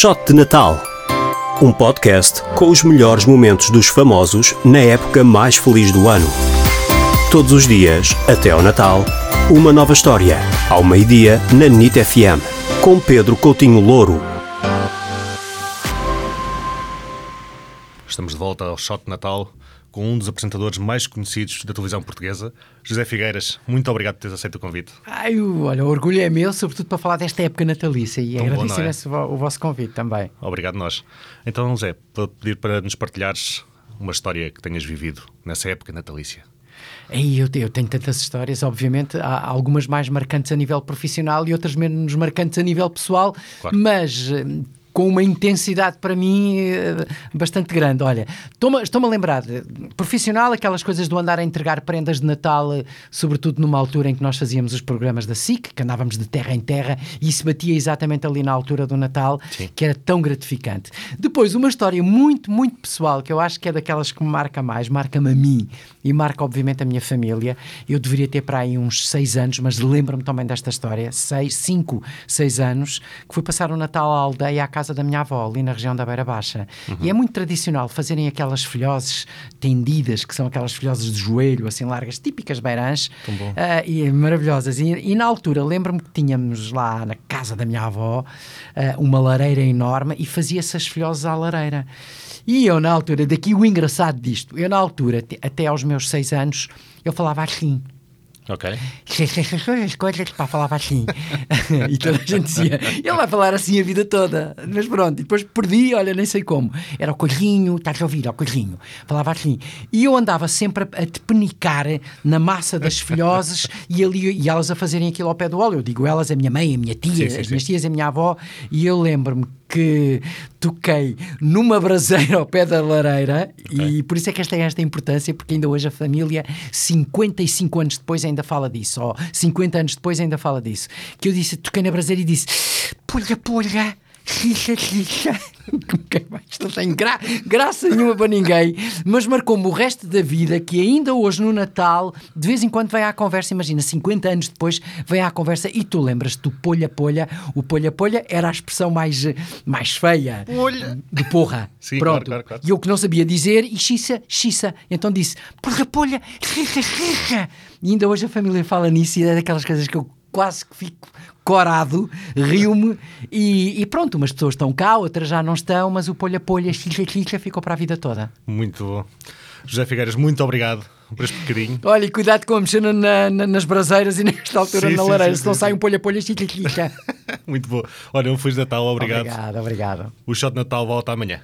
Shot de Natal. Um podcast com os melhores momentos dos famosos na época mais feliz do ano. Todos os dias, até ao Natal, uma nova história. Ao meio-dia, na NIT FM. Com Pedro Coutinho Louro. Estamos de volta ao Shot de Natal com um dos apresentadores mais conhecidos da televisão portuguesa, José Figueiras. Muito obrigado por teres aceito o convite. Ai, olha, o orgulho é meu, sobretudo para falar desta época natalícia e Tão agradecer é? o vosso convite também. Obrigado nós. Então, José, vou pedir para nos partilhares uma história que tenhas vivido nessa época natalícia. Eu, eu tenho tantas histórias, obviamente, há algumas mais marcantes a nível profissional e outras menos marcantes a nível pessoal, Claro. mas eh, com uma intensidade para mim eh, bastante grande. Olha, estou-me a lembrar, de, profissional, aquelas coisas do andar a entregar prendas de Natal, eh, sobretudo numa altura em que nós fazíamos os programas da SIC, que andávamos de terra em terra, e isso batia exatamente ali na altura do Natal, que era tão gratificante. Depois, uma história muito, muito pessoal, que eu acho que é daquelas que me marca mais, marca-me a mim e marca, obviamente, a minha família. Eu deveria ter para aí uns seis anos, mas lembro-me também desta história, seis, cinco, seis anos, que fui passar o Natal à aldeia, à casa da minha avó, ali na região da Beira Baixa. E é muito tradicional fazerem aquelas filhoses tendidas, que são aquelas filhoses de joelho, assim largas, típicas beirãs, ah, e maravilhosas. E, e na altura, lembro-me que tínhamos lá na casa da minha avó ah, uma lareira enorme e fazia-se as filhoses à lareira. E eu, na altura, daqui o engraçado disto, eu, na altura, até aos meus seis anos, eu falava assim. Ok. As coisas, pá, falava assim. e toda a gente dizia, ele vai falar assim a vida toda. Mas pronto, e depois perdi, olha, nem sei como. Era o coelhinho, estás a ouvir, ó coelhinho. Falava assim. E eu andava sempre a, a tepenicar na massa das filhoses e, ali, e elas a fazerem aquilo ao pé do óleo. Eu digo elas, a minha mãe, a minha tia, Sim, sim, as minhas tias, a minha avó. E eu lembro-me que toquei numa braseira ao pé da lareira e por isso é que esta tem esta importância, porque ainda hoje a família, 55 anos depois, ainda fala disso, ou 50 anos depois ainda fala disso. Que eu disse, toquei na braseira e disse: Xixa, xixa. Mais? Isto não tem gra graça nenhuma para ninguém, mas marcou-me o resto da vida que ainda hoje no Natal, de vez em quando vem à conversa. Imagina, 50 anos depois vem à conversa e tu lembras-te do polha-polha. O polha-polha era a expressão mais, mais feia Polha. de porra. Sim, Pronto. claro, claro, claro. E eu que não sabia dizer, e xissa, xissa. Então disse, porra, polha, xixa, xixa. E ainda hoje a família fala nisso e é daquelas coisas que eu quase que fico corado, rio-me e, e pronto, umas pessoas estão cá, outras já não estão, mas o polha-polha, xixa, xixa ficou para a vida toda. Muito bom. José Figueiras, muito obrigado por este bocadinho. Olha, e cuidado com a mexer na- na- nas braseiras e nesta altura Sim, na sim, lareira, sim, se não sim, sai um polha-polha, xixa, xixa. Muito bom. Olha, um Feliz Natal, obrigado. Obrigado, obrigado. O Shot de Natal volta amanhã.